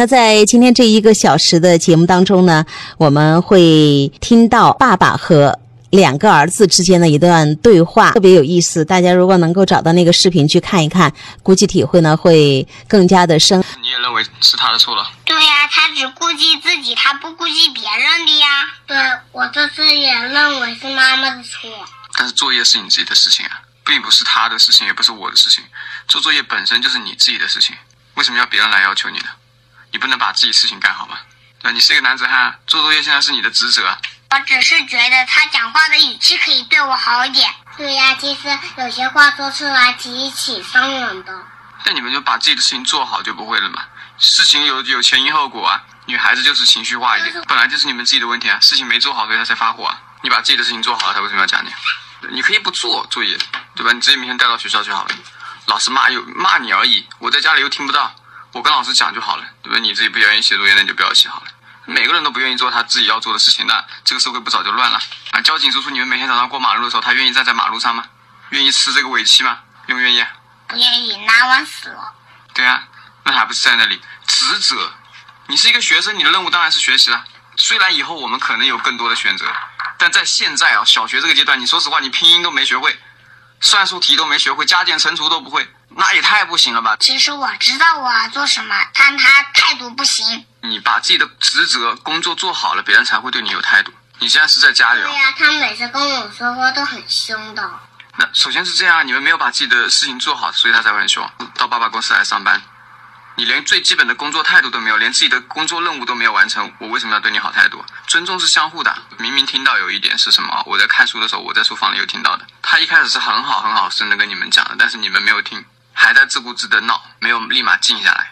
那在今天这一个小时的节目当中呢，我们会听到爸爸和两个儿子之间的一段对话，特别有意思。大家如果能够找到那个视频去看一看，估计体会呢会更加的深。你也认为是他的错了？对呀，他只顾及自己，他不顾及别人的呀。对，我这次也认为是妈妈的错。但是作业是你自己的事情啊，并不是他的事情，也不是我的事情。做作业本身就是你自己的事情，为什么要别人来要求你呢？你不能把自己事情干好吗？对，你是一个男子汉，做作业现在是你的职责。我只是觉得他讲话的语气可以对我好一点。对呀，其实有些话说出来极其伤人的。那你们就把自己的事情做好就不会了嘛？事情有有前因后果啊。女孩子就是情绪化一点，本来就是你们自己的问题啊。事情没做好，所以她才发火啊。你把自己的事情做好了，她为什么要讲你？你可以不做作业，对吧？你直接明天带到学校就好了。老师骂又骂你而已，我在家里又听不到。我跟老师讲就好了，对不对？你自己不愿意写作业，那你就不要写好了。每个人都不愿意做他自己要做的事情，那这个社会不早就乱了啊？交警叔叔，你们每天早上过马路的时候，他愿意站在马路上吗？愿意吃这个尾气吗？愿不愿意？不愿意，难玩死了。对啊，那还不是在那里职责？你是一个学生，你的任务当然是学习了。虽然以后我们可能有更多的选择，但在现在啊，小学这个阶段，你说实话，你拼音都没学会，算术题都没学会，加减乘除都不会。那也太不行了吧！其实我知道我要做什么，但他态度不行。你把自己的职责、工作做好了，别人才会对你有态度。你现在是在家里。对呀，他每次跟我说话都很凶的。那首先是这样，你们没有把自己的事情做好，所以他才会很凶。到爸爸公司来上班，你连最基本的工作态度都没有，连自己的工作任务都没有完成，我为什么要对你好态度？尊重是相互的。明明听到有一点是什么？我在看书的时候，我在书房里有听到的。他一开始是很好很好声的跟你们讲的，但是你们没有听。还在自顾自的闹，没有立马静下来，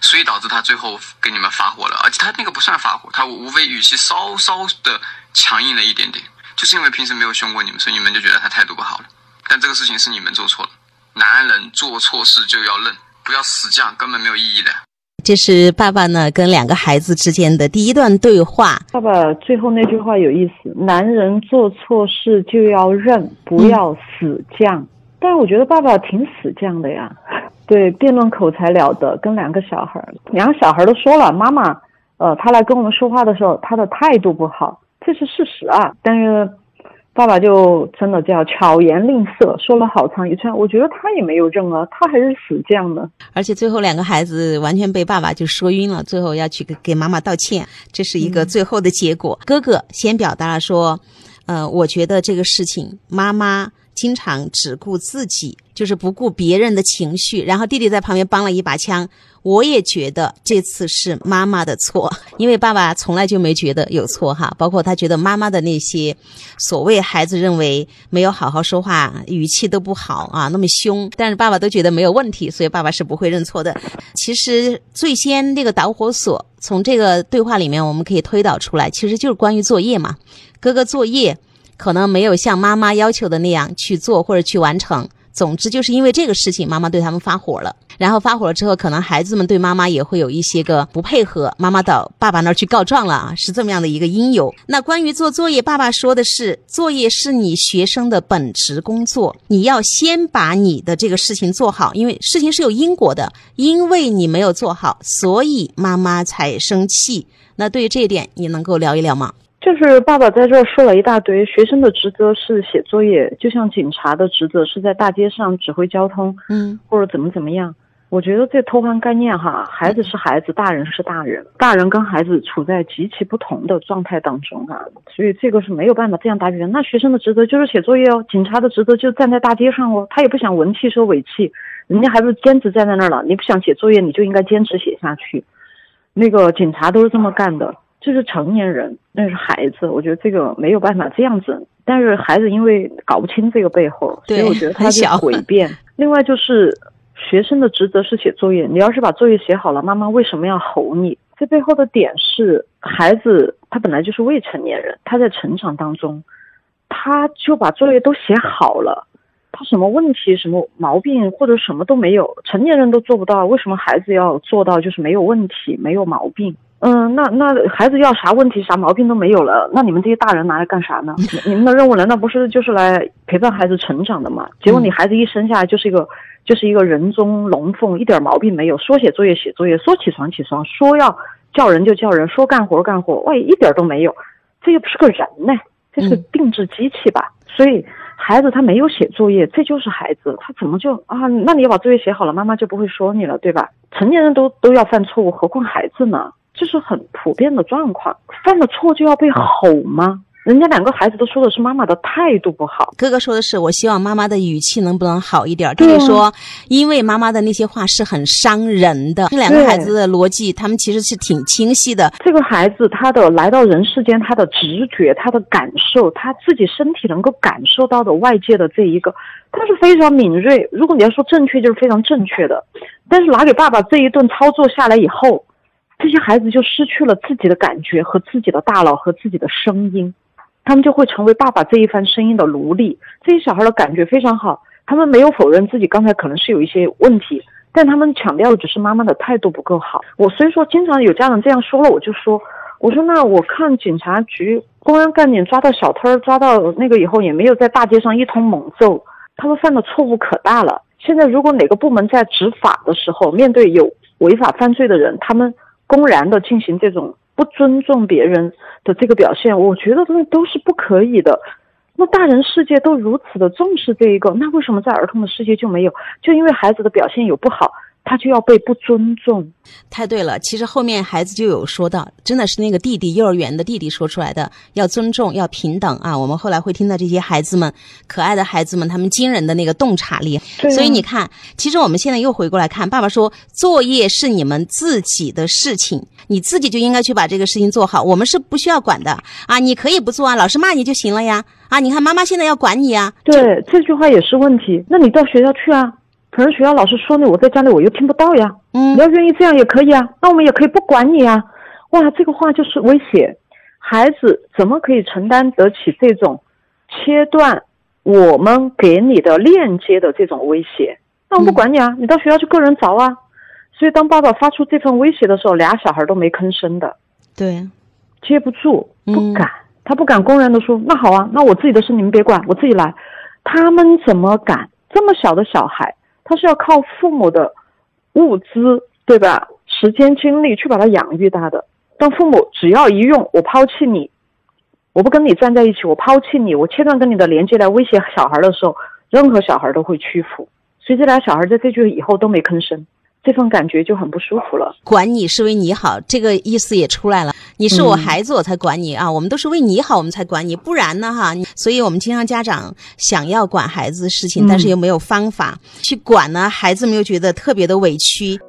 所以导致他最后给你们发火了。而且他那个不算发火，他无非语气稍稍的强硬了一点点，就是因为平时没有凶过你们，所以你们就觉得他态度不好了。但这个事情是你们做错了，男人做错事就要认，不要死犟，根本没有意义的。这是爸爸呢跟两个孩子之间的第一段对话。爸爸最后那句话有意思：男人做错事就要认，不要死犟。但是我觉得爸爸挺死犟的呀，对，辩论口才了得，跟两个小孩，两个小孩都说了，妈妈，呃，他来跟我们说话的时候，他的态度不好，这是事实啊。但是爸爸就真的叫巧言令色，说了好长一串，我觉得他也没有认啊，他还是死犟的。而且最后两个孩子完全被爸爸就说晕了，最后要去给给妈妈道歉，这是一个最后的结果。哥哥先表达了说，呃，我觉得这个事情妈妈。经常只顾自己，就是不顾别人的情绪。然后弟弟在旁边帮了一把枪。我也觉得这次是妈妈的错，因为爸爸从来就没觉得有错哈。包括他觉得妈妈的那些所谓孩子认为没有好好说话，语气都不好啊，那么凶，但是爸爸都觉得没有问题，所以爸爸是不会认错的。其实最先那个导火索，从这个对话里面我们可以推导出来，其实就是关于作业嘛，哥哥作业。可能没有像妈妈要求的那样去做或者去完成。总之，就是因为这个事情，妈妈对他们发火了。然后发火了之后，可能孩子们对妈妈也会有一些个不配合，妈妈到爸爸那儿去告状了啊，是这么样的一个因由。那关于做作业，爸爸说的是，作业是你学生的本职工作，你要先把你的这个事情做好，因为事情是有因果的，因为你没有做好，所以妈妈才生气。那对于这一点，你能够聊一聊吗？就是爸爸在这儿说了一大堆，学生的职责是写作业，就像警察的职责是在大街上指挥交通，嗯，或者怎么怎么样。我觉得这偷换概念哈，孩子是孩子，大人是大人，大人跟孩子处在极其不同的状态当中啊，所以这个是没有办法这样打比方。那学生的职责就是写作业哦，警察的职责就站在大街上哦，他也不想闻气说尾气，人家还不是坚持站在那儿了。你不想写作业，你就应该坚持写下去。那个警察都是这么干的。这是成年人，那是孩子。我觉得这个没有办法这样子。但是孩子因为搞不清这个背后，所以我觉得 他是诡辩。另外就是学生的职责是写作业，你要是把作业写好了，妈妈为什么要吼你？这背后的点是孩子他本来就是未成年人，他在成长当中，他就把作业都写好了。他什么问题、什么毛病或者什么都没有，成年人都做不到，为什么孩子要做到就是没有问题、没有毛病？嗯，那那孩子要啥问题、啥毛病都没有了，那你们这些大人拿来干啥呢？你们的任务难道不是就是来陪伴孩子成长的吗？结果你孩子一生下来就是一个就是一个人中龙凤，一点毛病没有，说写作业写作业，说起床起床，说要叫人就叫人，说干活干活，喂，一点都没有，这又不是个人呢，这是个定制机器吧？所以孩子他没有写作业，这就是孩子，他怎么就啊？那你要把作业写好了，妈妈就不会说你了，对吧？成年人都都要犯错误，何况孩子呢？这是很普遍的状况，犯了错就要被吼吗？人家两个孩子都说的是妈妈的态度不好。哥哥说的是，我希望妈妈的语气能不能好一点。弟对啊弟说，因为妈妈的那些话是很伤人的。这两个孩子的逻辑，他们其实是挺清晰的。这个孩子他的来到人世间，他的直觉、他的感受，他自己身体能够感受到的外界的这一个，他是非常敏锐。如果你要说正确，就是非常正确的。但是拿给爸爸这一顿操作下来以后，这些孩子就失去了自己的感觉和自己的大脑和自己的声音，他们就会成为爸爸这一番声音的奴隶。这些小孩的感觉非常好，他们没有否认自己刚才可能是有一些问题，但他们强调的只是妈妈的态度不够好。我所以说，经常有家长这样说了，我就说，我说那我看警察局公安干警抓到小偷，抓到那个以后，也没有在大街上一通猛揍，他们犯的错误可大了。现在如果哪个部门在执法的时候，面对有违法犯罪的人，他们公然的进行这种不尊重别人的这个表现，我觉得那都是不可以的。那大人世界都如此的重视这一个，那为什么在儿童的世界就没有？就因为孩子的表现有不好，他就要被不尊重。太对了，其实后面孩子就有说到，真的是那个弟弟幼儿园的弟弟说出来的，要尊重，要平等啊。我们后来会听到这些孩子们，可爱的孩子们，他们惊人的那个洞察力。啊所以你看，其实我们现在又回过来看，爸爸说作业是你们自己的事情，你自己就应该去把这个事情做好，我们是不需要管的啊。你可以不做啊，老师骂你就行了呀。啊，你看妈妈现在要管你啊，对，这句话也是问题。那你到学校去啊，可能学校老师说呢，我在家里我又听不到呀。嗯你要愿意这样也可以啊，那我们也可以不管你啊。哇，这个话就是威胁，孩子怎么可以承担得起这种切断我们给你的链接的这种威胁？那我们不管你啊，你到学校去个人找啊。所以当爸爸发出这份威胁的时候，俩小孩都没吭声的。对，接不住，不嗯敢，他不敢公然的说，那好啊，那我自己的事你们别管，我自己来。他们怎么敢？这么小的小孩，他是要靠父母的物资，对吧？时间精力去把他养育大的。当父母只要一用我抛弃你，我不跟你站在一起，我抛弃你，我切断跟你的连接来威胁小孩的时候，任何小孩都会屈服。所以这俩小孩在这句以后都没吭声，这份感觉就很不舒服了。管你是为你好，这个意思也出来了。你是我嗯孩子，我才管你啊！我们都是为你好，我们才管你，不然呢哈？所以我们经常家长想要管孩子的事情，但是又没有方法去管呢，孩子们又觉得特别的委屈。